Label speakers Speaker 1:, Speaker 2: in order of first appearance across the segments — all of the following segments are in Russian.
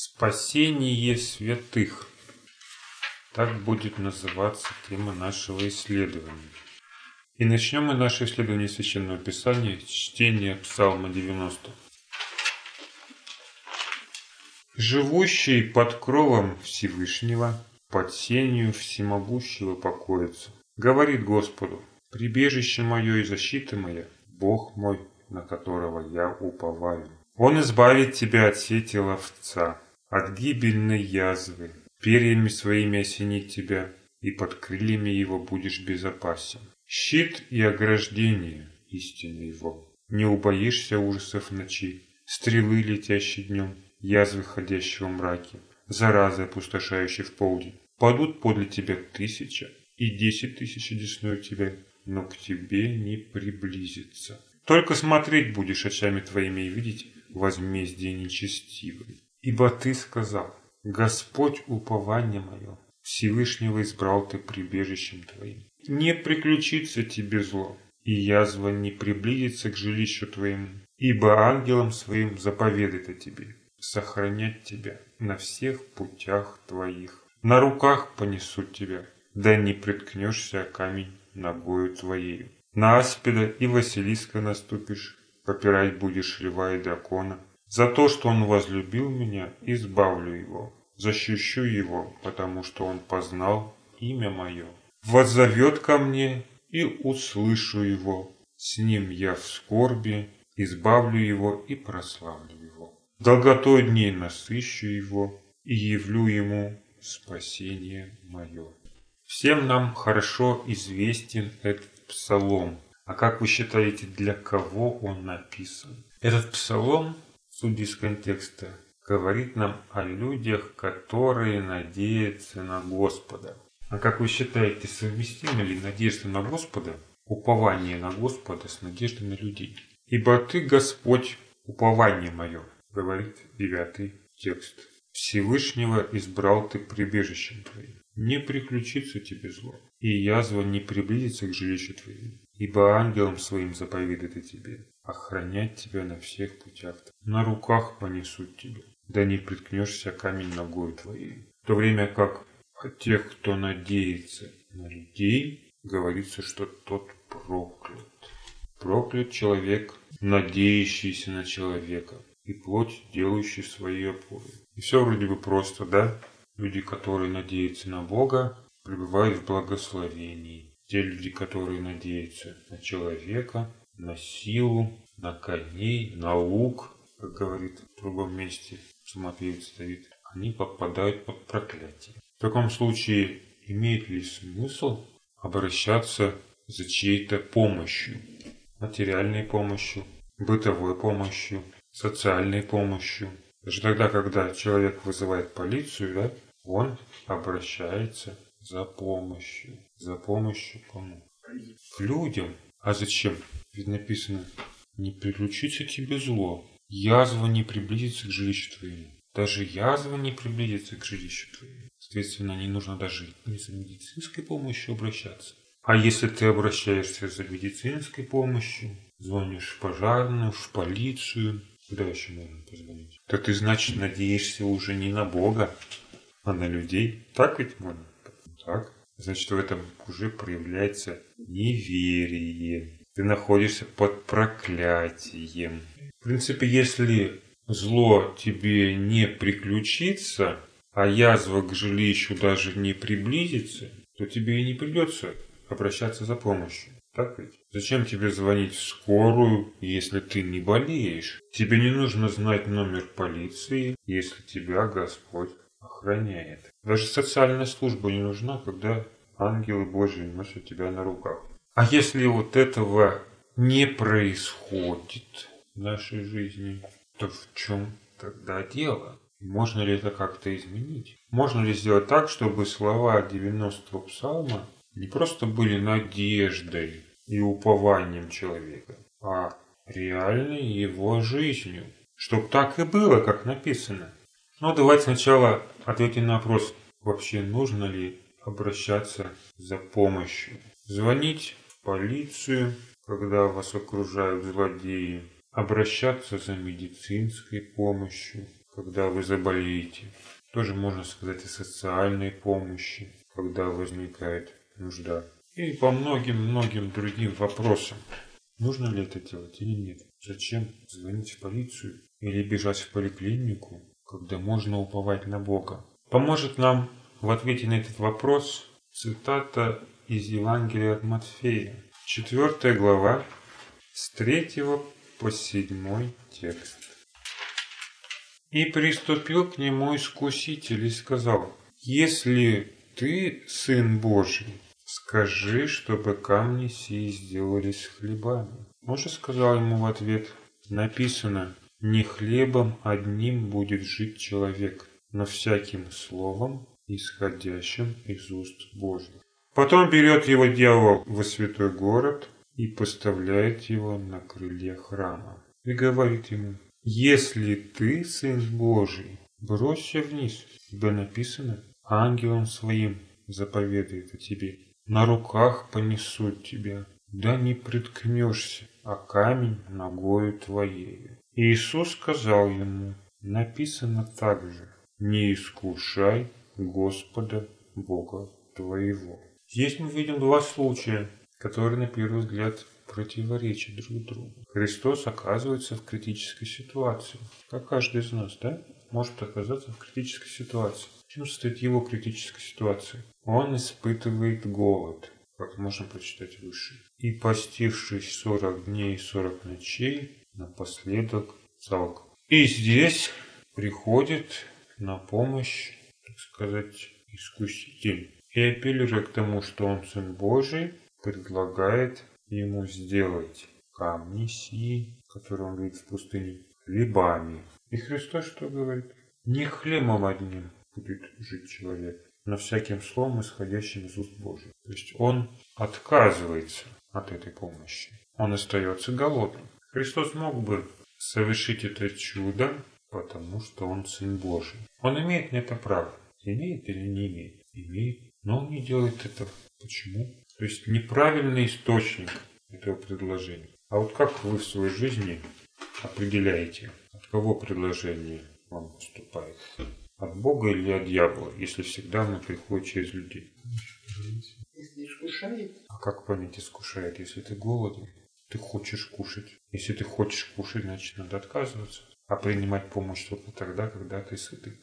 Speaker 1: Спасение святых. Так будет называться тема нашего исследования. И начнем мы наше исследование Священного Писания с чтения Псалма 90. Живущий под кровом Всевышнего, под сенью всемогущего покоится. Говорит Господу, прибежище мое и защита моя, Бог мой, на которого я уповаю. Он избавит тебя от сети ловца, от гибельной язвы, перьями своими осенит тебя, и под крыльями его будешь безопасен. Щит и ограждение истины его. Не убоишься ужасов ночи, стрелы, летящей днем, язвы, ходящего мраке, заразы, опустошающей в полдень. Падут подле тебя тысяча и десять тысяч десной тебя, но к тебе не приблизится. Только смотреть будешь очами твоими и видеть возмездие нечестивое. Ибо ты сказал, Господь упование мое, Всевышнего избрал ты прибежищем твоим. Не приключится тебе зло, и язва не приблизится к жилищу твоему, ибо ангелом своим заповедает о тебе, сохранять тебя на всех путях твоих. На руках понесут тебя, да не приткнешься камень ногою твоею. На аспида и Василиска наступишь, попирать будешь льва и дракона. За то, что он возлюбил меня, избавлю его, защищу его, потому что он познал имя мое. Воззовет ко мне, и услышу его. С ним я в скорби, избавлю его и прославлю его. Долготой дней насыщу его и явлю ему спасение мое. Всем нам хорошо известен этот псалом. А как вы считаете, для кого он написан? Этот псалом, судя из контекста, говорит нам о людях, которые надеются на Господа. А как вы считаете, совместимы ли надежда на Господа, упование на Господа с надеждой на людей? «Ибо Ты, Господь, упование мое», говорит девятый текст. «Всевышнего избрал Ты прибежищем Твоим. Не приключится тебе зло, и язва не приблизится к жилищу твоему, ибо ангелом своим заповедает о тебе, охранять тебя на всех путях. На руках понесут тебя, да не приткнешься камень ногой твоей. В то время как о тех, кто надеется на людей, говорится, что тот проклят. Проклят человек, надеющийся на человека, и плоть, делающий свои опоры. И все вроде бы просто, да? Люди, которые надеются на Бога, пребывают в благословении. Те люди, которые надеются на человека, на силу, на коней, на лук, как говорит в другом месте самопевец Давид, они попадают под проклятие. В таком случае имеет ли смысл обращаться за чьей-то помощью? Материальной помощью, бытовой помощью, социальной помощью. Даже тогда, когда человек вызывает полицию, да, он обращается за помощью. За помощью кому? К людям. А зачем? Ведь написано, не приключится тебе зло. Язва не приблизится к жилищу твоему. Даже язва не приблизится к жилищу твоему. Соответственно, не нужно даже не за медицинской помощью обращаться. А если ты обращаешься за медицинской помощью, звонишь в пожарную, в полицию, куда еще можно позвонить? То ты, значит, надеешься уже не на Бога, а на людей. Так ведь можно? Так. Значит, в этом уже проявляется неверие. Ты находишься под проклятием. В принципе, если зло тебе не приключится, а язва к жилищу даже не приблизится, то тебе и не придется обращаться за помощью. Так ведь? Зачем тебе звонить в скорую, если ты не болеешь? Тебе не нужно знать номер полиции, если тебя Господь охраняет. Даже социальная служба не нужна, когда ангелы Божьи носят тебя на руках. А если вот этого не происходит в нашей жизни, то в чем тогда дело? Можно ли это как-то изменить? Можно ли сделать так, чтобы слова 90-го псалма не просто были надеждой и упованием человека, а реальной его жизнью? Чтоб так и было, как написано. Ну, давайте сначала ответим на вопрос, вообще нужно ли обращаться за помощью. Звонить в полицию, когда вас окружают злодеи. Обращаться за медицинской помощью, когда вы заболеете. Тоже можно сказать о социальной помощи, когда возникает нужда. И по многим-многим другим вопросам. Нужно ли это делать или нет? Зачем звонить в полицию или бежать в поликлинику, когда можно уповать на Бога? Поможет нам в ответе на этот вопрос цитата из Евангелия от Матфея, 4 глава, с 3 по 7 текст. И приступил к нему искуситель и сказал, «Если ты сын Божий, скажи, чтобы камни сии сделались хлебами». Он же сказал ему в ответ, написано, «Не хлебом одним будет жить человек, но всяким словом, исходящим из уст Божьих». Потом берет его дьявол во святой город и поставляет его на крыле храма. И говорит ему, если ты сын Божий, бросься вниз, ибо написано, ангелом своим заповедует о тебе. На руках понесут тебя, да не приткнешься, а камень ногою твоей. Иисус сказал ему, написано также, не искушай Господа Бога твоего. Здесь мы видим два случая, которые на первый взгляд противоречат друг другу. Христос оказывается в критической ситуации, как каждый из нас, да? Может оказаться в критической ситуации. В чем состоит его критическая ситуация? Он испытывает голод, как можно прочитать выше. И постившись сорок дней и сорок ночей, напоследок залг. И здесь приходит на помощь, сказать, искуситель. И апеллируя к тому, что он Сын Божий, предлагает ему сделать камни сии, которые он видит в пустыне, хлебами. И Христос что говорит? Не хлебом одним будет жить человек, но всяким словом, исходящим из уст Божьих. То есть он отказывается от этой помощи. Он остается голодным. Христос мог бы совершить это чудо, потому что он Сын Божий. Он имеет на это право. Имеет или не имеет? Имеет. Но он не делает этого. Почему? То есть неправильный источник этого предложения. А вот как вы в своей жизни определяете, от кого предложение вам поступает? От Бога или от дьявола, если всегда оно приходит через людей?
Speaker 2: Если искушает.
Speaker 1: А как понять искушает, если ты голоден? Ты хочешь кушать. Если ты хочешь кушать, значит надо отказываться. А принимать помощь только тогда, когда ты сытый.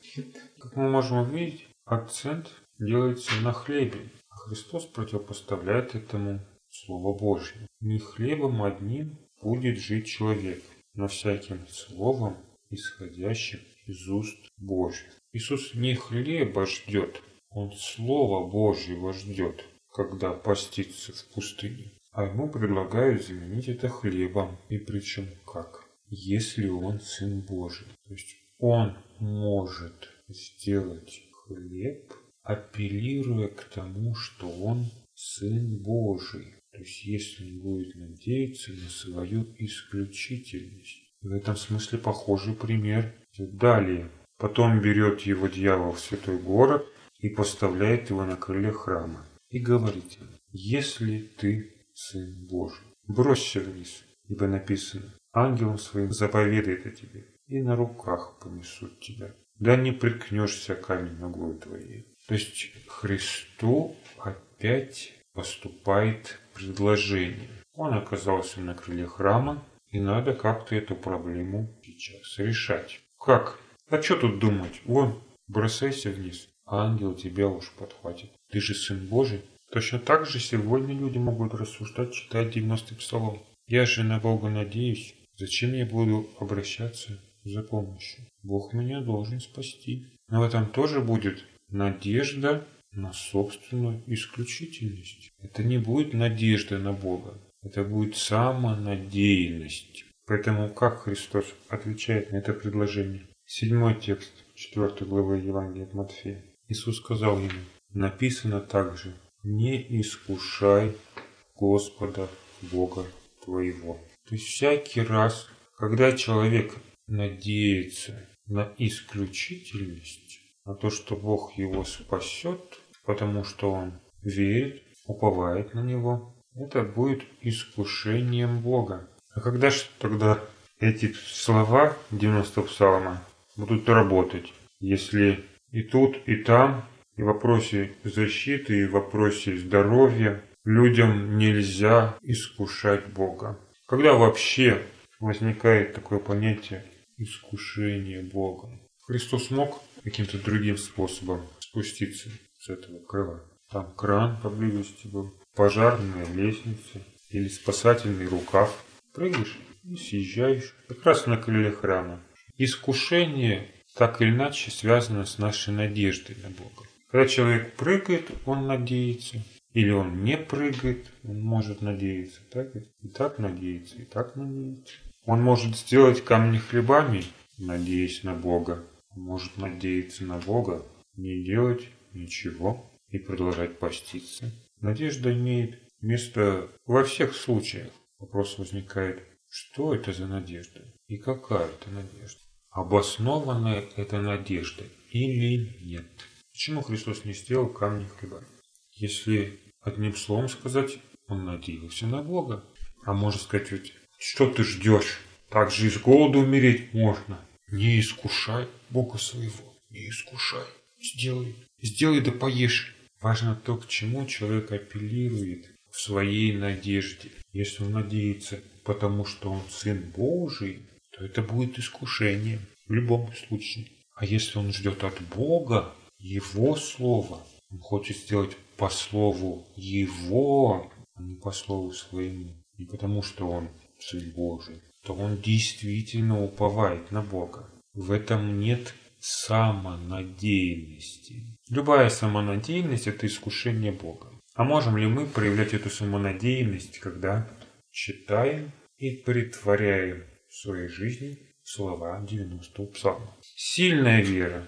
Speaker 1: Как мы можем увидеть, акцент делается на хлебе. А Христос противопоставляет этому Слово Божье. Не хлебом одним будет жить человек, но всяким словом, исходящим из уст Божьих. Иисус не хлеба ждет, Он Слово Божьего ждет, когда постится в пустыне. А ему предлагают заменить это хлебом. И причем как? Если он Сын Божий. То есть он может сделать хлеб, апеллируя к тому, что он Сын Божий. То есть если он будет надеяться на свою исключительность. В этом смысле похожий пример. Далее. Потом берет его дьявол в святой город и поставляет его на крыле храма. И говорит ему, если ты сын Божий, бросься вниз, ибо написано, ангелом своим заповедает о тебе, и на руках понесут тебя. Да не приткнешься камень ногой твоей. То есть Христу опять поступает предложение. Он оказался на крыле храма, и надо как-то эту проблему сейчас решать. Как? А что тут думать? Вон, бросайся вниз, ангел тебя уж подхватит. Ты же сын Божий. Точно так же сегодня люди могут рассуждать, читать 90-й псалом. Я же на Бога надеюсь. Зачем я буду обращаться за помощью? Бог меня должен спасти. Но в этом тоже будет надежда на собственную исключительность. Это не будет надежда на Бога, это будет самонадеянность. Поэтому как Христос отвечает на это предложение? Седьмой текст 4 главы Евангелия от Матфея. Иисус сказал ему, написано также, не искушай Господа Бога твоего. То есть всякий раз, когда человек надеется на исключительность, на то, что Бог его спасет, потому что он верит, уповает на него. Это будет искушением Бога. А когда же тогда эти слова 90 псалма будут работать. Если и тут, и там, и в вопросе защиты, и в вопросе здоровья людям нельзя искушать Бога. Когда вообще возникает такое понятие искушение Богом? Христос мог каким-то другим способом спуститься с этого крыла. Там кран поблизости был, пожарная лестница или спасательный рукав. Прыгаешь и съезжаешь как раз на крылья храма. Искушение так или иначе связано с нашей надеждой на Бога. Когда человек прыгает, он надеется. Или он не прыгает, он может надеяться. Так? И так надеяться, и так надеяться. Он может сделать камни хлебами, надеясь на Бога. Он может надеяться на Бога, не делать ничего и продолжать поститься. Надежда имеет место во всех случаях. Вопрос возникает, что это за надежда и какая это надежда? Обоснованная эта надежда или нет? Почему Христос не сделал камни хлеба? Если одним словом сказать, он надеялся на Бога. А можно сказать ведь, что ты ждешь? Так же из голода умереть можно. Не искушай Бога своего, не искушай. Сделай, сделай да поешь. Важно то, к чему человек апеллирует в своей надежде. Если он надеется, потому что он Сын Божий, то это будет искушением в любом случае. А если он ждет от Бога Его Слова, он хочет сделать по Слову Его, а не по Слову Своему, не потому что он Сын Божий, то он действительно уповает на Бога. В этом нет самонадеянности. Любая самонадеянность – это искушение Бога. А можем ли мы проявлять эту самонадеянность, когда читаем и притворяем в своей жизни слова 90-го псалма? Сильная вера.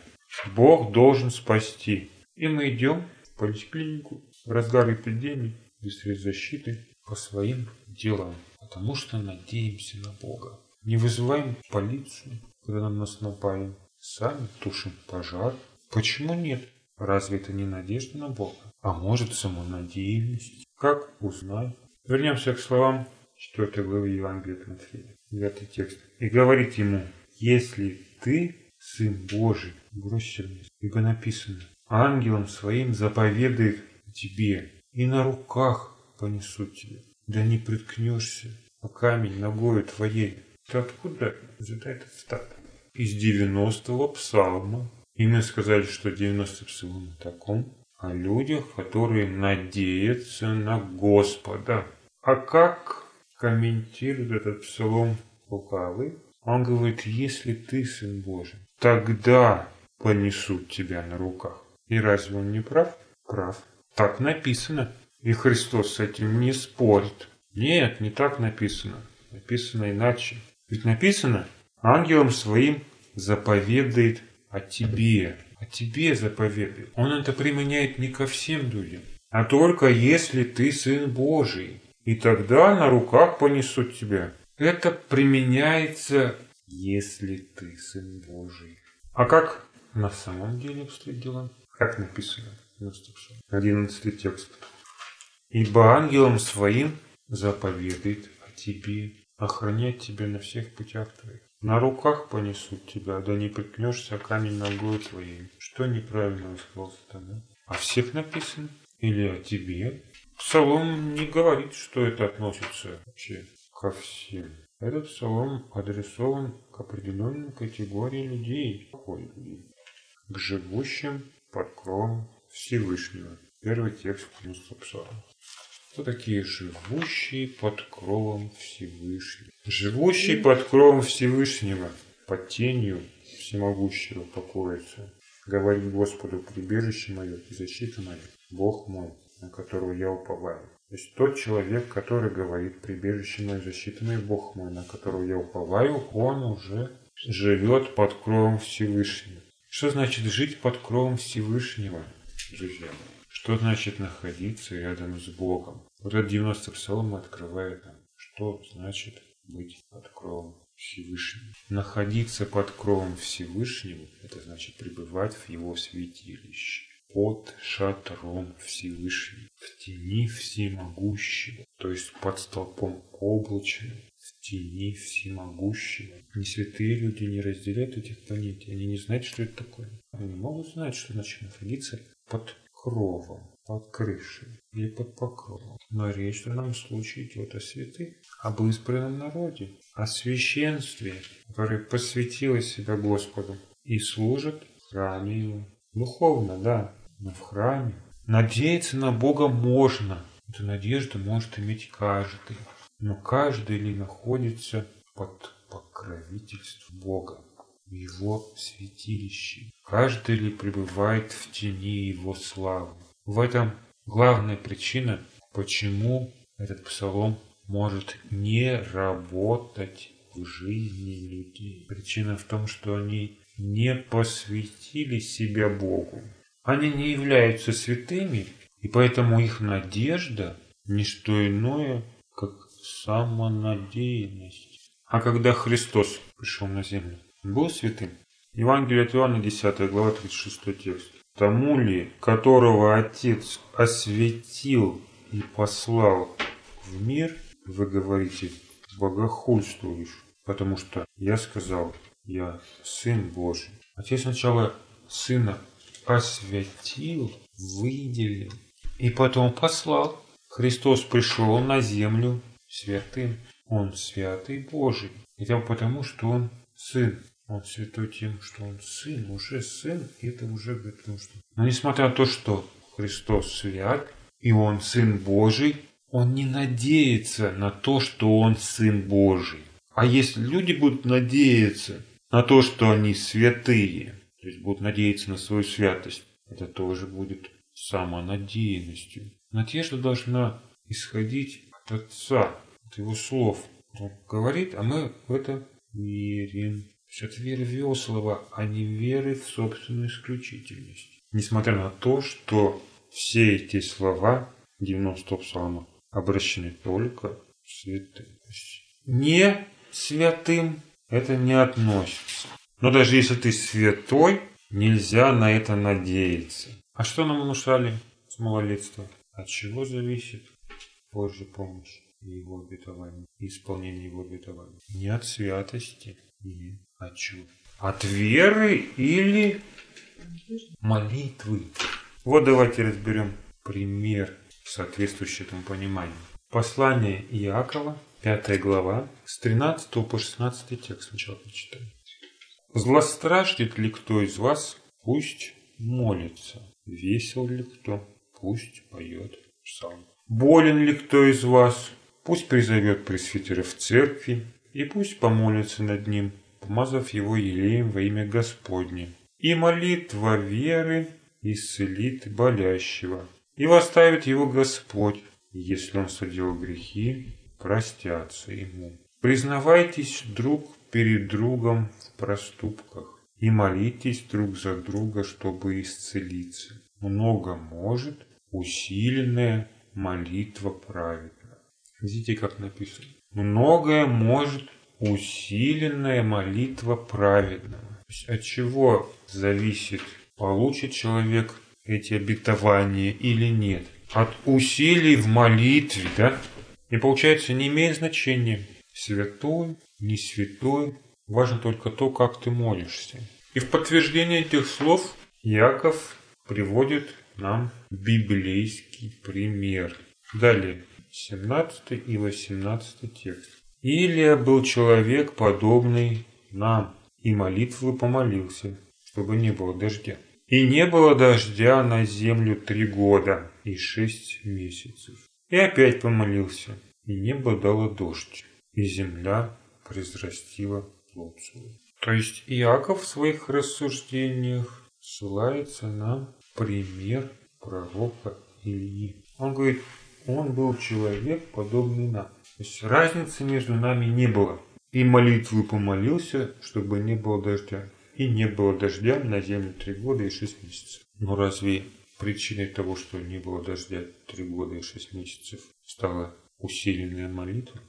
Speaker 1: Бог должен спасти. И мы идем поликлинику в разгар эпидемии, без средств защиты, по своим делам, потому что надеемся на Бога. Не вызываем полицию, когда на нас напали. Сами тушим пожар. Почему нет? Разве это не надежда на Бога? А может самонадеянность? Как узнай? Вернемся к словам 4 главы Евангелия от Матфея. 9 текст. И говорит ему, если ты Сын Божий, бросься вниз. Ибо написано, ангелом своим заповедает тебе, и на руках понесут тебя. Да не приткнешься о камень ногою твоей. Ты откуда взята этот стат? Из 90-го псалма. И мы сказали, что 90-й псалом о таком, о людях, которые надеются на Господа. А как комментирует этот псалом лукавый? Он говорит, если ты сын Божий, тогда понесут тебя на руках. И разве он не прав? Прав. Так написано. И Христос с этим не спорит. Нет, не так написано. Написано иначе. Ведь написано, ангелом своим заповедает о тебе. О тебе заповедает. Он это применяет не ко всем людям, а только если ты сын Божий. И тогда на руках понесут тебя. Это применяется, если ты сын Божий. А как на самом деле обстоит дела? Как написано? 11 текст. Ибо ангелом своим заповедает о тебе, охранять тебя на всех путях твоих. На руках понесут тебя, да не приткнешься камень ногой твоей. Что неправильно сказал сатана? О всех написано? Или о тебе? Псалом не говорит, что это относится вообще ко всем. Этот псалом адресован к определенной категории людей? К живущим под кровом Всевышнего. Первый текст 90 псалма. Кто такие живущие под кровом Всевышнего? Живущий под кровом Всевышнего, под тенью всемогущего покоится. Говорит Господу, прибежище мое и защита моя, Бог мой, на которого я уповаю. То есть тот человек, который говорит, прибежище мое, защита моя, Бог мой, на которого я уповаю, он уже живет под кровом Всевышнего. Что значит жить под кровом Всевышнего, друзья мои? Что значит находиться рядом с Богом? Вот этот 90 псалом открывает нам, что значит быть под кровом Всевышнего. Находиться под кровом Всевышнего – это значит пребывать в Его святилище под шатром Всевышнего, в тени всемогущего, то есть под столпом облачным, тени всемогущего. Не святые люди не разделяют этих понятий. Они не знают, что это такое. Они могут знать, что значит находиться под кровом, под крышей или под покровом. Но речь в данном случае идет о святых, об избранном народе, о священстве, которое посвятило себя Господу и служит в храме Его. Духовно, да, но в храме. Надеяться на Бога можно. Эту надежду может иметь каждый. Но каждый ли находится под покровительством Бога, в Его святилище? Каждый ли пребывает в тени Его славы? В этом главная причина, почему этот псалом может не работать в жизни людей. Причина в том, что они не посвятили себя Богу. Они не являются святыми, и поэтому их надежда – не что иное, самонадеянность. А когда Христос пришел на землю, был святым? Евангелие от Иоанна, 10 глава, 36 текст. Тому ли, которого Отец осветил и послал в мир, вы говорите, богохульствуешь, потому что я сказал, я Сын Божий. Отец сначала Сына осветил, выделил и потом послал. Христос пришел на землю святым. Он святый Божий. Это потому, что Он Сын. Он святой тем, что Он Сын, уже Сын, и это уже потому что... Но несмотря на то, что Христос свят, и Он Сын Божий, Он не надеется на то, что Он Сын Божий. А если люди будут надеяться на то, что они святые, то есть будут надеяться на свою святость, это тоже будет самонадеянностью. Надежда должна исходить от Отца, от Его слов. Говорит, а мы в это верим. То есть в Его слова, а не веры в собственную исключительность. Несмотря на то, что все эти слова 90 псалма обращены только святым. Не святым это не относится. Но даже если ты святой, нельзя на это надеяться. А что нам внушали с малолетства? От чего зависит Божья помощь его обетование, и исполнение его обетования? Не от святости, не от чего? От веры или молитвы. Вот давайте разберем пример, соответствующий этому пониманию. Послание Иакова, 5 глава, с 13 по 16 текст сначала прочитаем. Злостраждет ли кто из вас, пусть молится. Весел ли кто, пусть поет псалм. Болен ли кто из вас, пусть призовет пресвитера в церкви, и пусть помолится над ним, помазав его елеем во имя Господне. И молитва веры исцелит болящего, и восставит его Господь, если он соделал грехи, простятся ему. Признавайтесь друг перед другом в проступках и молитесь друг за друга, чтобы исцелиться. Много может усиленная молитва праведна. Видите, как написано? Многое может усиленная молитва праведного. От чего зависит, получит человек эти обетования или нет? От усилий в молитве, да? И получается, не имеет значения, святой, не святой, важно только то, как ты молишься. И в подтверждение этих слов Яков приводит нам библейский пример. Далее, 17 и 18 текст. Илия был человек, подобный нам, и молитвы помолился, чтобы не было дождя. И не было дождя на землю три года и шесть месяцев. И опять помолился, и небо дало дождь, и земля произрастила плод свой. То есть Иаков в своих рассуждениях ссылается на пример пророка Ильи. Он говорит, он был человек, подобный нам. То есть разницы между нами не было. И молитву помолился, чтобы не было дождя. И не было дождя на землю три года и шесть месяцев. Но разве причиной того, что не было дождя три года и шесть месяцев, стала усиленная молитва?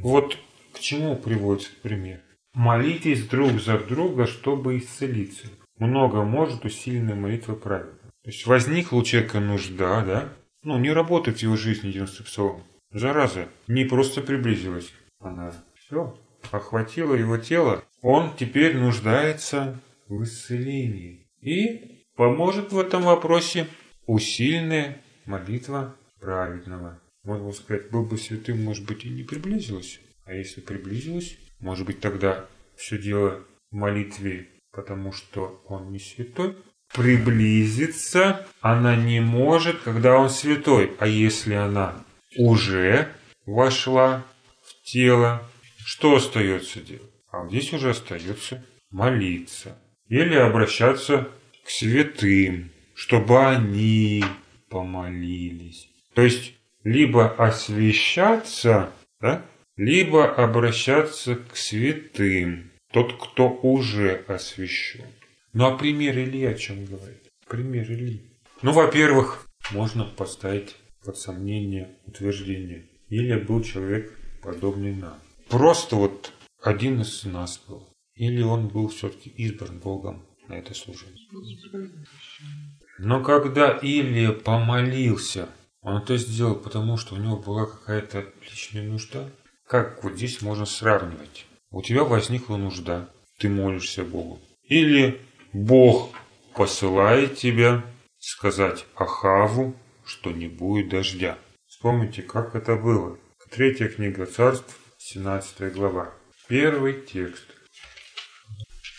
Speaker 1: Вот к чему приводится пример. Молитесь друг за друга, чтобы исцелиться. Много может усиленная молитва праведна. То есть возникла у человека нужда, да? Ну, не работает его жизни 90 псалом. Зараза не просто приблизилась, она Все, охватило его тело. Он теперь нуждается в исцелении. И поможет в этом вопросе усиленная молитва праведного. Можно сказать, был бы святым, может быть, и не приблизилась. А если приблизилась, может быть, тогда все дело в молитве, потому что он не святой. Приблизиться она не может, когда он святой. А если она уже вошла в тело, что остается делать? А здесь уже остается молиться. Или обращаться к святым, чтобы они помолились. То есть, либо освещаться, да, либо обращаться к святым, тот, кто уже освящен. Ну а пример Ильи о чем говорит? Пример Ильи. Ну, во-первых, можно поставить под сомнение утверждение. Илья был человек, подобный нам. Просто вот один из нас был. Или он был все-таки избран Богом на это служение. Но когда Илья помолился, он это сделал, потому что у него была какая-то личная нужда. Как вот здесь можно сравнивать? У тебя возникла нужда, ты молишься Богу. Или Бог посылает тебя сказать Ахаву, что не будет дождя. Вспомните, как это было. Третья книга царств, 17 глава. Первый текст.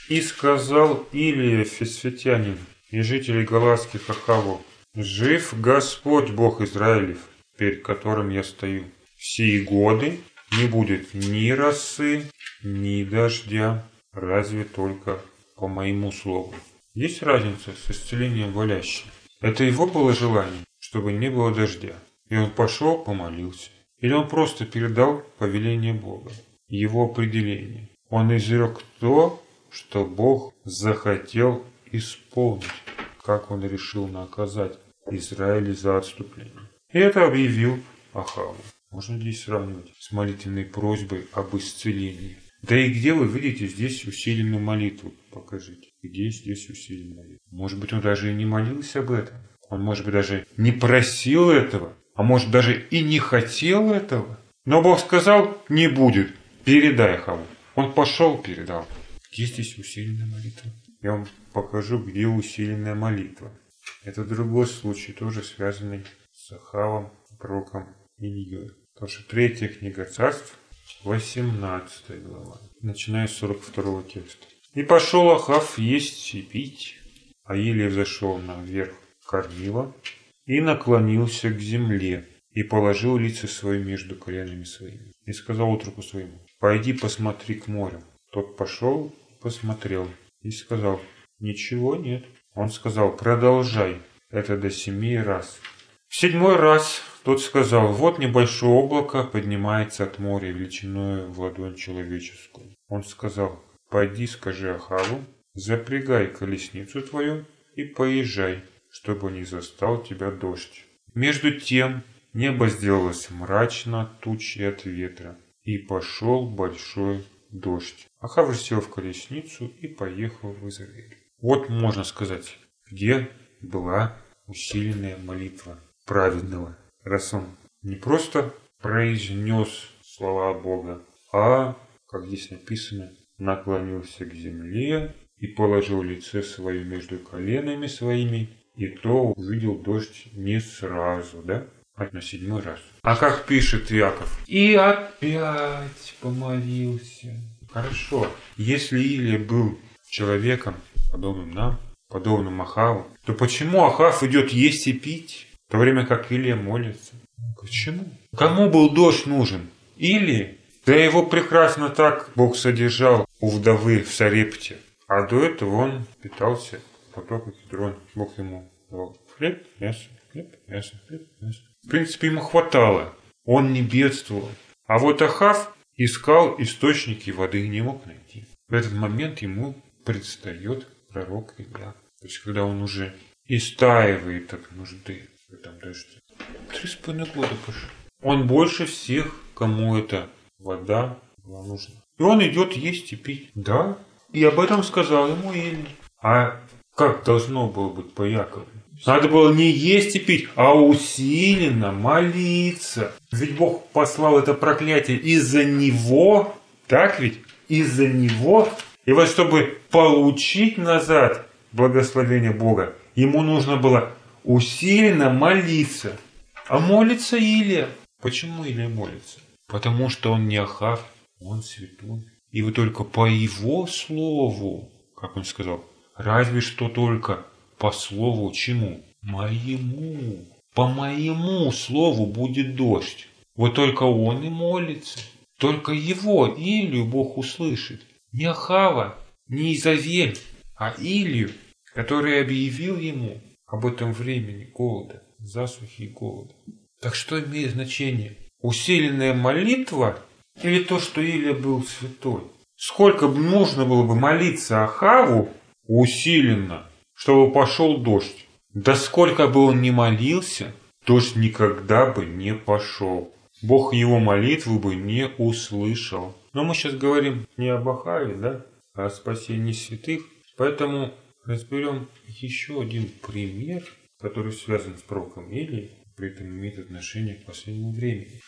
Speaker 1: «И сказал Илия Фесфетянин и жители Галатских Ахаву, «Жив Господь Бог Израилев, перед которым я стою. Все годы не будет ни росы, ни дождя, разве только по моему слову». Есть разница с исцелением болящим. Это его было желание, чтобы не было дождя. И он пошел, помолился. Или он просто передал повеление Бога, его определение. Он изрек то, что Бог захотел исполнить, как он решил наказать Израиль за отступление. И это объявил Ахаву. Можно здесь сравнивать с молитвенной просьбой об исцелении. Да и где вы видите здесь усиленную молитву? Покажите. Где здесь усиленная молитва? Может быть, он даже и не молился об этом. Он, может быть, даже не просил этого. А может, даже и не хотел этого. Но Бог сказал, не будет. Передай Ахаву. Он пошел, передал. Где здесь усиленная молитва? Я вам покажу, где усиленная молитва. Это другой случай, тоже связанный с Ахавом, пророком Ильей. Потому что третья книга царств, 18 глава, начиная с 42 текста. «И пошел Ахав есть и пить, а Илия взошел наверх кормила и наклонился к земле и положил лицо свое между коленами своими. И сказал утроку своему, пойди посмотри к морю. Тот пошел посмотрел и сказал, ничего нет. Он сказал, продолжай, это до семи раз. В седьмой раз тот сказал, вот небольшое облако поднимается от моря величиной в ладонь человеческую. Он сказал, пойди скажи Ахаву, запрягай колесницу твою и поезжай, чтобы не застал тебя дождь. Между тем небо сделалось мрачно тучи от ветра, и пошел большой дождь. Ахав сел в колесницу и поехал в Израиль. Вот можно сказать, где была усиленная молитва праведного, раз он не просто произнес слова Бога, а, как здесь написано, наклонился к земле и положил лице свое между коленами своими, и то увидел дождь не сразу, да? А на седьмой раз. А как пишет Яков? И опять помолился. Хорошо. Если Илия был человеком, подобным нам, подобным Ахаву, то почему Ахав идет есть и пить, в то время как Илия молится? Почему? Кому был дождь нужен? Или? Да его прекрасно так Бог содержал у вдовы в Сарепте. А до этого он питался потоком Кедрон. Бог ему давал хлеб, мясо, хлеб, мясо, хлеб, мясо. В принципе, ему хватало. Он не бедствовал. А вот Ахав искал источники воды и не мог найти. В этот момент ему предстает пророк Илья. То есть, когда он уже истаивает от нужды в этом дожде. Три с половиной года прошло. Он больше всех, кому эта вода была нужна. И он идет есть и пить. Да. И об этом сказал ему Иль. А как должно было быть по Якову? Надо было не есть и пить, а усиленно молиться. Ведь Бог послал это проклятие из-за него, Так ведь? Из-за него. И вот чтобы получить назад благословение Бога, ему нужно было усиленно молиться. А молится Илия. Почему Илия молится? Потому что он не Ахав, он святой. И вы только по его слову, как он сказал, разве что только по слову чему? Моему. По моему слову будет дождь. Вот только он и молится. Только его, Илью, Бог услышит. Не Ахава, не Изавель, а Илью, который объявил ему об этом времени голода, засухи и голода. Так что имеет значение? Усиленная молитва или то, что Илия был святой? Сколько бы нужно было бы молиться Ахаву усиленно, чтобы пошел дождь? Да сколько бы он ни молился, дождь никогда бы не пошел. Бог его молитву бы не услышал. Но мы сейчас говорим не об Ахаве, да, а о спасении святых. Поэтому разберем еще один пример, который связан с пророком Илией, при этом имеет отношение к последнему времени.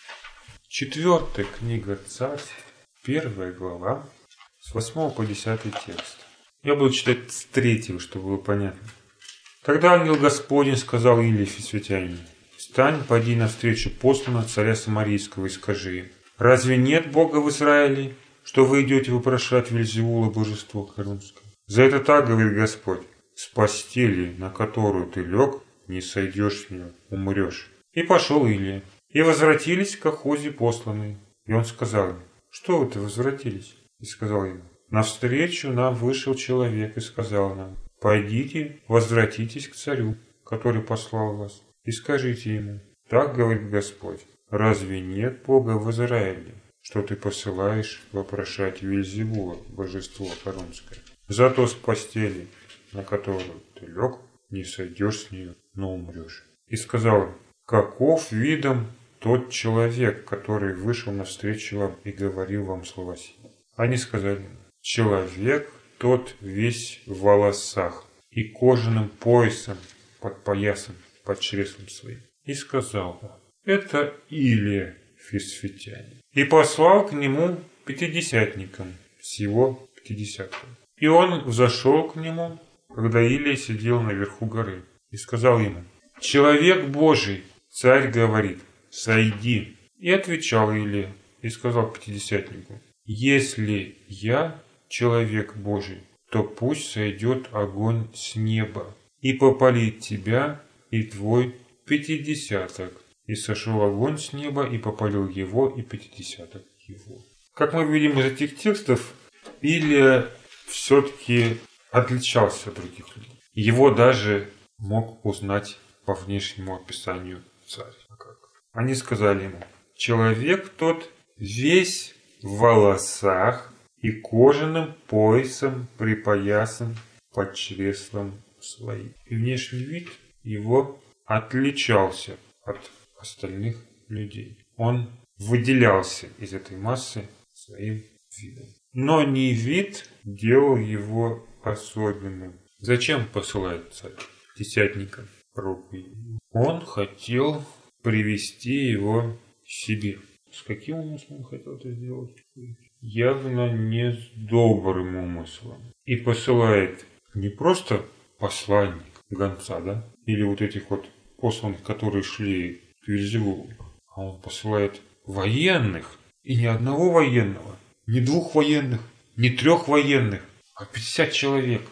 Speaker 1: Четвертая книга Царств, первая глава, с 8 по 10 текст. Я буду читать с третьего, чтобы было понятно. Тогда ангел Господень сказал Илии Фисветянину, «Встань, поди навстречу послана царя Самарийского и скажи, разве нет Бога в Израиле, что вы идете вопрошать Вельзевула божество Харунское? За это так, говорит Господь, с постели, на которую ты лег, не сойдешь с нее, умрешь. И пошел Илия. И возвратились к Охозе посланные. И он сказал им, что вы-то возвратились? И сказал ему, навстречу нам вышел человек и сказал нам, пойдите, возвратитесь к царю, который послал вас, и скажите ему, так говорит Господь, разве нет Бога в Израиле, что ты посылаешь вопрошать Вильзевула, божество Харонское? Зато с постели, на которую ты лег, не сойдешь с нее, но умрешь. И сказал им, каков видом тот человек, который вышел навстречу вам и говорил вам слова сии. Они сказали, человек тот весь в волосах и кожаным поясом под поясом, под чреслом своим. И сказал, это Илия Фисфитянин. И послал к нему пятидесятникам, всего пятидесяткам. И он взошел к нему, когда Илия сидел наверху горы, и сказал ему, «Человек Божий, царь говорит, сойди». И отвечал Илия, и сказал пятидесятнику, «Если я человек Божий, то пусть сойдет огонь с неба и попалит тебя и твой пятидесяток». И сошел огонь с неба и попалил его и пятидесяток его. Как мы видим из этих текстов, Илия все-таки отличался от других людей. Его даже мог узнать по внешнему описанию царь. Они сказали ему, человек тот весь в волосах и кожаным поясом припоясан под чреслом своим. И внешний вид его отличался от остальных людей. Он выделялся из этой массы своим видом. Но не вид делал его особенным. Зачем посылает царь десятника пророку? Он хотел привести его к себе. С каким умыслом он хотел это сделать? Явно не с добрым умыслом. И посылает не просто посланник, гонца, да? Или вот этих вот посланных, которые шли к Вильзевулу. А он посылает военных. И ни одного военного – не двух военных, не трех военных, а 50 человек.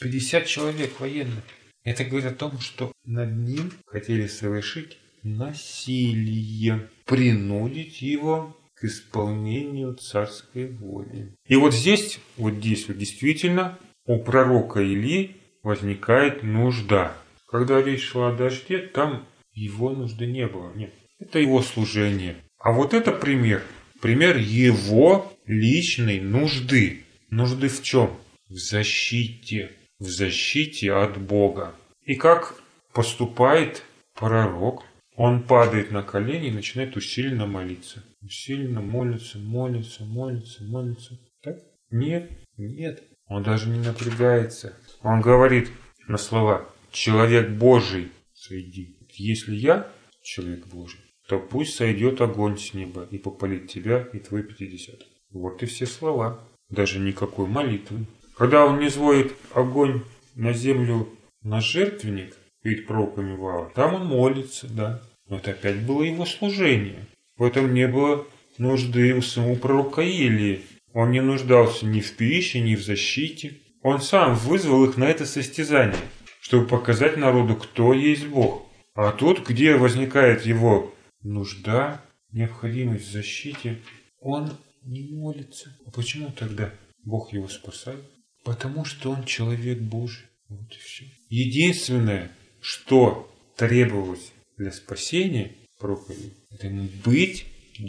Speaker 1: 50 человек военных. Это говорит о том, что над ним хотели совершить насилие, принудить его к исполнению царской воли. И вот здесь, вот здесь вот действительно у пророка Или возникает нужда. Когда речь шла о дожде, там его нужды не было. Нет, это его служение. А вот это пример пример его личной нужды. Нужды в чем? В защите. В защите от Бога. И как поступает пророк? Он падает на колени и начинает усиленно молиться. Усиленно молится, молится, молится, молится. Так? Нет, нет. Он даже не напрягается. Он говорит на слова «Человек Божий, сойди». Если я человек Божий, то пусть сойдет огонь с неба и попалит тебя и твой пятидесяток. Вот и все слова. Даже никакой молитвы. Когда он не зводит огонь на землю на жертвенник перед пророками Вала, там он молится, да. Но это опять было его служение. В этом не было нужды у самого пророка Илии. Он не нуждался ни в пище, ни в защите. Он сам вызвал их на это состязание, чтобы показать народу, кто есть Бог. А тут, где возникает его нужда, необходимость в защите, он не молится. А почему тогда Бог его спасает? Потому что он человек Божий. Вот и все. Единственное, что требовалось для спасения проповеди, это быть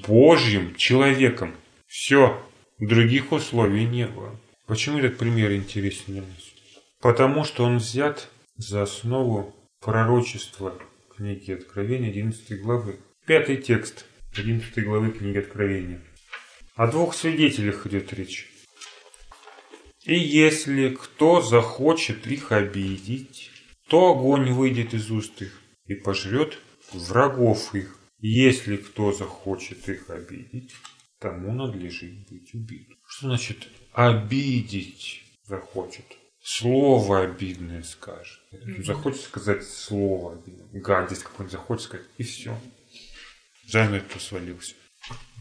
Speaker 1: Божьим человеком. Все. Других условий не было. Почему этот пример интересен для нас? Потому что он взят за основу пророчества книги Откровения 11 главы. Пятый текст 11 главы книги Откровения. О двух свидетелях идет речь. И если кто захочет их обидеть, то огонь выйдет из уст их и пожрет врагов их. Если кто захочет их обидеть, тому надлежит быть убит. Что значит обидеть захочет? Слово обидное скажет. Захочет сказать слово обидное. Гадость какой-нибудь захочет сказать, и все. Жанр кто свалился.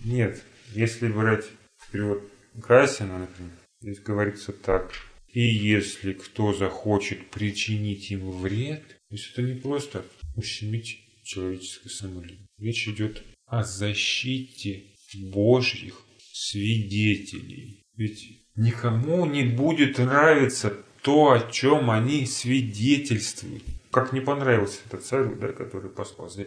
Speaker 1: Нет, если брать перевод Красина, например, здесь говорится так. И если кто захочет причинить им вред, то есть это не просто ущемить человеческое самолюбие. Речь идет о защите Божьих свидетелей. Ведь никому не будет нравиться то, о чем они свидетельствуют. Как не понравился этот царь, да, который послал за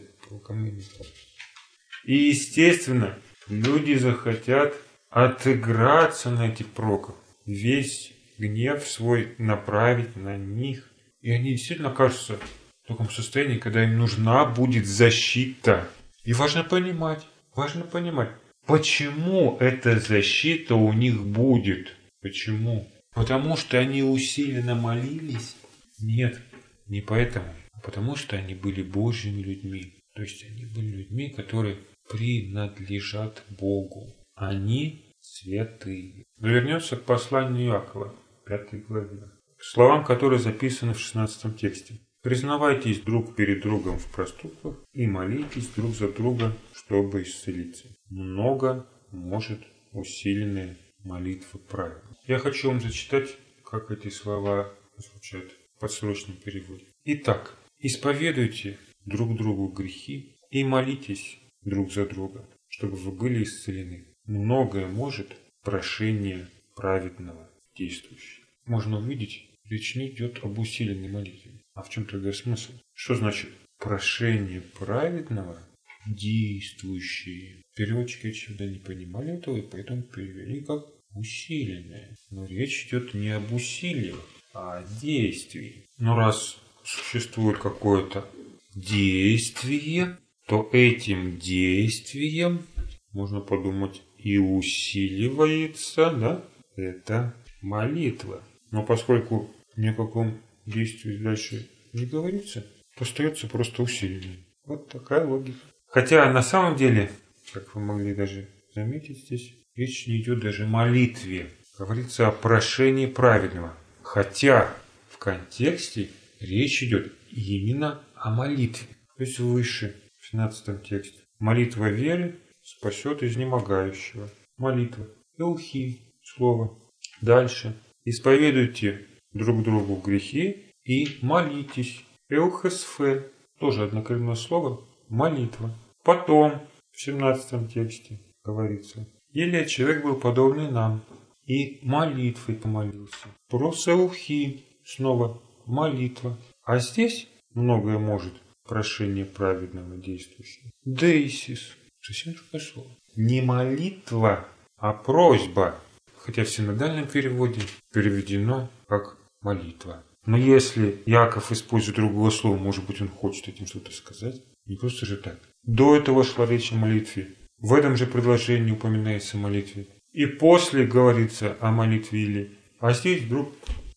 Speaker 1: И, естественно, люди захотят отыграться на этих проках. Весь гнев свой направить на них. И они действительно окажутся в таком состоянии, когда им нужна будет защита. И важно понимать, важно понимать, почему эта защита у них будет. Почему? Потому что они усиленно молились? Нет, не поэтому. А потому что они были Божьими людьми. То есть они были людьми, которые принадлежат Богу. Они святые. Но вернемся к посланию Иакова, 5 главе. К словам, которые записаны в 16 тексте. Признавайтесь друг перед другом в проступках и молитесь друг за друга, чтобы исцелиться. Много может усиленная молитва правильно. Я хочу вам зачитать, как эти слова звучат в подсрочном переводе. Итак, исповедуйте друг другу грехи и молитесь друг за друга, чтобы вы были исцелены. Многое может прошение праведного действующего. Можно увидеть, речь не идет об усиленной молитве. А в чем тогда смысл? Что значит прошение праведного действующие? Переводчики, очевидно, не понимали этого и поэтому перевели как усиленное. Но речь идет не об усилиях, а о действии. Но раз существует какое-то действие, то этим действием, можно подумать, и усиливается, да, это молитва. Но поскольку ни о каком действии дальше не говорится, то остается просто усиленным. Вот такая логика. Хотя на самом деле, как вы могли даже заметить здесь, речь не идет даже о молитве. Говорится о прошении праведного. Хотя в контексте речь идет именно о молитве. То есть выше, в 17 тексте. Молитва веры спасет изнемогающего. Молитва. Элхи. Слово. Дальше. Исповедуйте друг другу грехи и молитесь. Эухесфе, тоже однокоренное слово, молитва. Потом, в 17 тексте говорится, или человек был подобный нам, и молитвой помолился. Просеухи, снова молитва. А здесь многое может прошение праведного действующего. Дейсис, совсем другое слово. Не молитва, а просьба хотя в синодальном переводе переведено как молитва. Но если Яков использует другое слово, может быть, он хочет этим что-то сказать. Не просто же так. До этого шла речь о молитве. В этом же предложении упоминается о молитве. И после говорится о молитве или... А здесь вдруг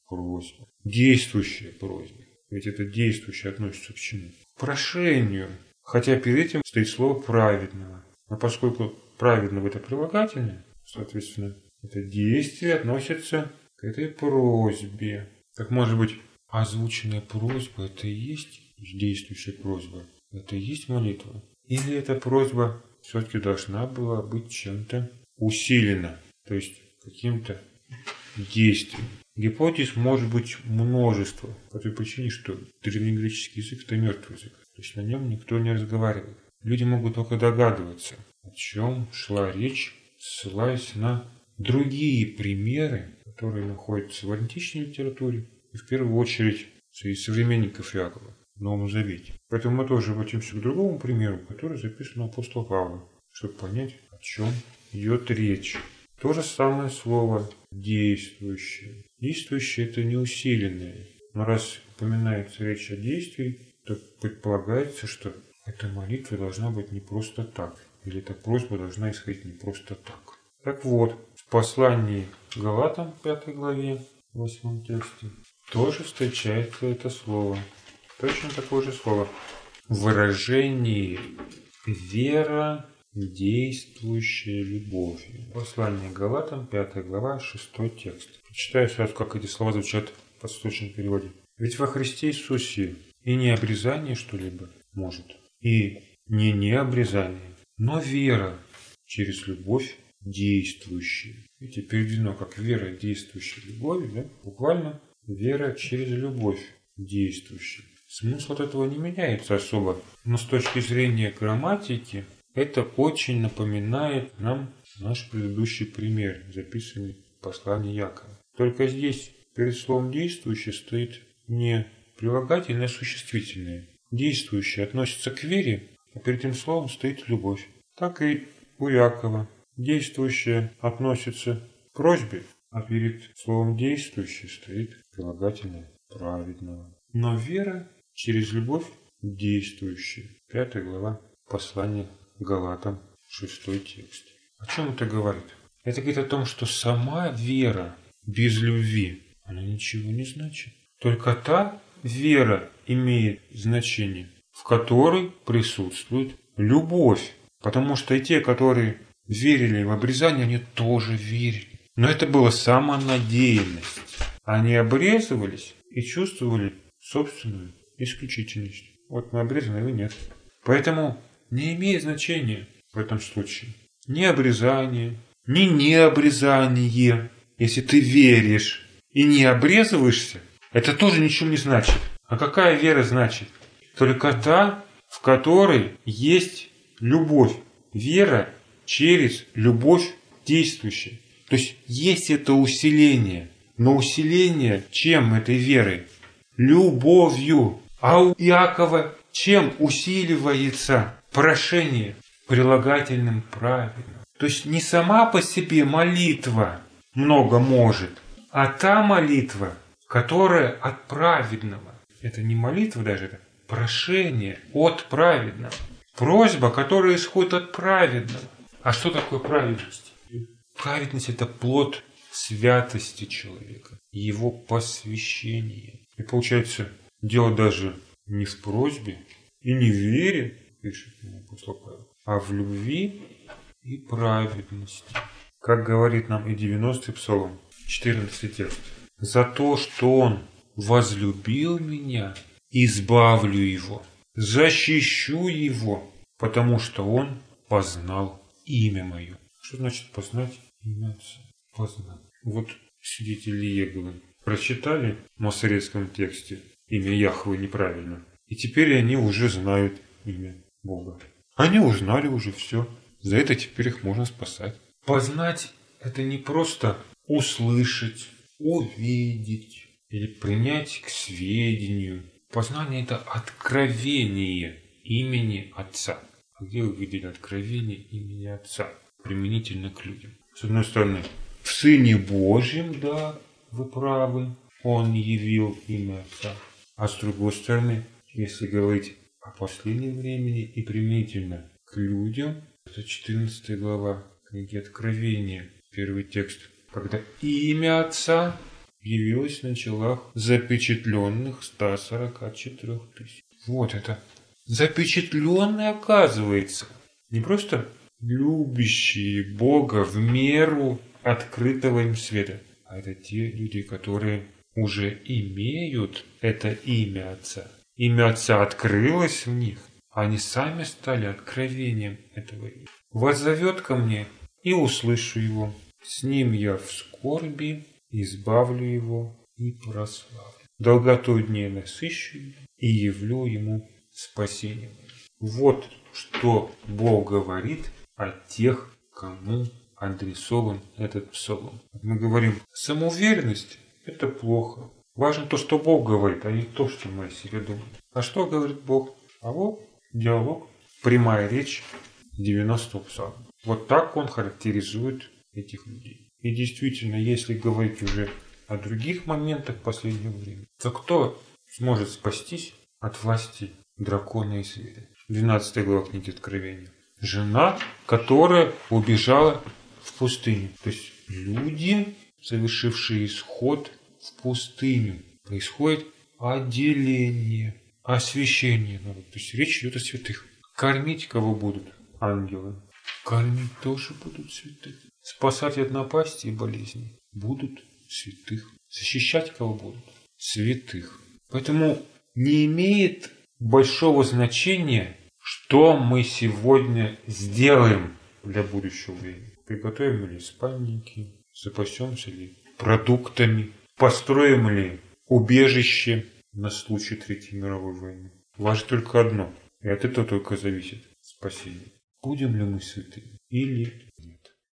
Speaker 1: просьба. Действующая просьба. Ведь это действующее относится к чему? Прошению. Хотя перед этим стоит слово праведного. Но поскольку праведного это прилагательное, Соответственно, это действие относится к этой просьбе. Так может быть, озвученная просьба это и есть действующая просьба? Это и есть молитва? Или эта просьба все-таки должна была быть чем-то усилена, то есть каким-то действием? Гипотез может быть множество, по той причине, что древнегреческий язык – это мертвый язык, то есть на нем никто не разговаривает. Люди могут только догадываться, о чем шла речь, ссылаясь на другие примеры, которые находятся в античной литературе и в первую очередь среди современников Иакова в Новом Завете. Поэтому мы тоже обратимся к другому примеру, который записан у апостола Павла, чтобы понять, о чем идет речь. То же самое слово «действующее». Действующее – это не усиленное. Но раз упоминается речь о действии, то предполагается, что эта молитва должна быть не просто так. Или эта просьба должна исходить не просто так. Так вот, в послании Галатам, 5 главе, 8 тексте, тоже встречается это слово. Точно такое же слово. Выражение вера, действующая любовью. Послание Галатам, 5 глава, 6 текст. Прочитаю сразу, как эти слова звучат в восточном переводе. Ведь во Христе Иисусе и не обрезание что-либо может, и не необрезание, но вера через любовь действующая. Видите, переведено как вера, действующая любовью, да? буквально вера через любовь действующая. Смысл от этого не меняется особо, но с точки зрения грамматики это очень напоминает нам наш предыдущий пример, записанный в послании Якова. Только здесь перед словом «действующее» стоит не прилагательное, а существительное. Действующее относится к вере, а перед этим словом стоит любовь. Так и у Якова. Действующее относится к просьбе, а перед словом «действующее» стоит прилагательное праведного. Но вера через любовь действующая. Пятая глава послания Галатам, шестой текст. О чем это говорит? Это говорит о том, что сама вера без любви, она ничего не значит. Только та вера имеет значение, в которой присутствует любовь. Потому что и те, которые верили в обрезание, они тоже верили. Но это была самонадеянность. Они обрезывались и чувствовали собственную исключительность. Вот мы обрезаны, а вы нет. Поэтому не имеет значения в этом случае ни обрезание, ни необрезание. Если ты веришь и не обрезываешься, это тоже ничего не значит. А какая вера значит? Только та, в которой есть любовь. Вера через любовь действующая. То есть есть это усиление. Но усиление чем этой веры? Любовью. А у Иакова чем усиливается прошение? Прилагательным правильным. То есть не сама по себе молитва много может, а та молитва, которая от праведного. Это не молитва даже, это прошение от праведного. Просьба, которая исходит от праведного. А что такое праведность? Праведность – это плод святости человека, его посвящение. И получается, дело даже не в просьбе и не в вере, пишет апостол Павел, а в любви и праведности. Как говорит нам и 90-й псалом, 14 текст. За то, что он возлюбил меня, избавлю его, защищу его, потому что он познал имя мое. Что значит познать имя Отца? Познать. Вот свидетели Еговы прочитали в масоретском тексте имя Яхвы неправильно. И теперь они уже знают имя Бога. Они узнали уже все. За это теперь их можно спасать. Познать – это не просто услышать, увидеть или принять к сведению. Познание – это откровение имени Отца. А где вы видели откровение имени Отца? Применительно к людям. С одной стороны, в Сыне Божьем, да, вы правы, Он явил имя Отца. А с другой стороны, если говорить о последнем времени и применительно к людям, это 14 глава книги Откровения, первый текст, когда имя Отца явилось на челах запечатленных 144 тысяч. Вот это запечатленное оказывается. Не просто любящие Бога в меру открытого им света. А это те люди, которые уже имеют это имя Отца. Имя Отца открылось в них, они сами стали откровением этого. «Воззовет ко мне, и услышу его. С ним я в скорби избавлю его и прославлю. Долготу дней насыщу и явлю ему спасение. Вот что Бог говорит о тех, кому адресован этот псалом. Мы говорим, самоуверенность – это плохо. Важно то, что Бог говорит, а не то, что мы о себе думаем. А что говорит Бог? А вот диалог, прямая речь 90-го псалма. Вот так он характеризует этих людей. И действительно, если говорить уже о других моментах последнего времени, то кто сможет спастись от власти дракона и зверя? 12 глава книги Откровения. Жена, которая убежала в пустыню. То есть люди, совершившие исход в пустыню. Происходит отделение, освящение народа. То есть речь идет о святых. Кормить кого будут? Ангелы. Кормить тоже будут святых. Спасать от напасти и болезней будут святых. Защищать кого будут? Святых. Поэтому не имеет большого значения, что мы сегодня сделаем для будущего времени. Приготовим ли спальники, запасемся ли продуктами, построим ли убежище на случай Третьей мировой войны. Важно только одно, и от этого только зависит спасение. Будем ли мы святыми или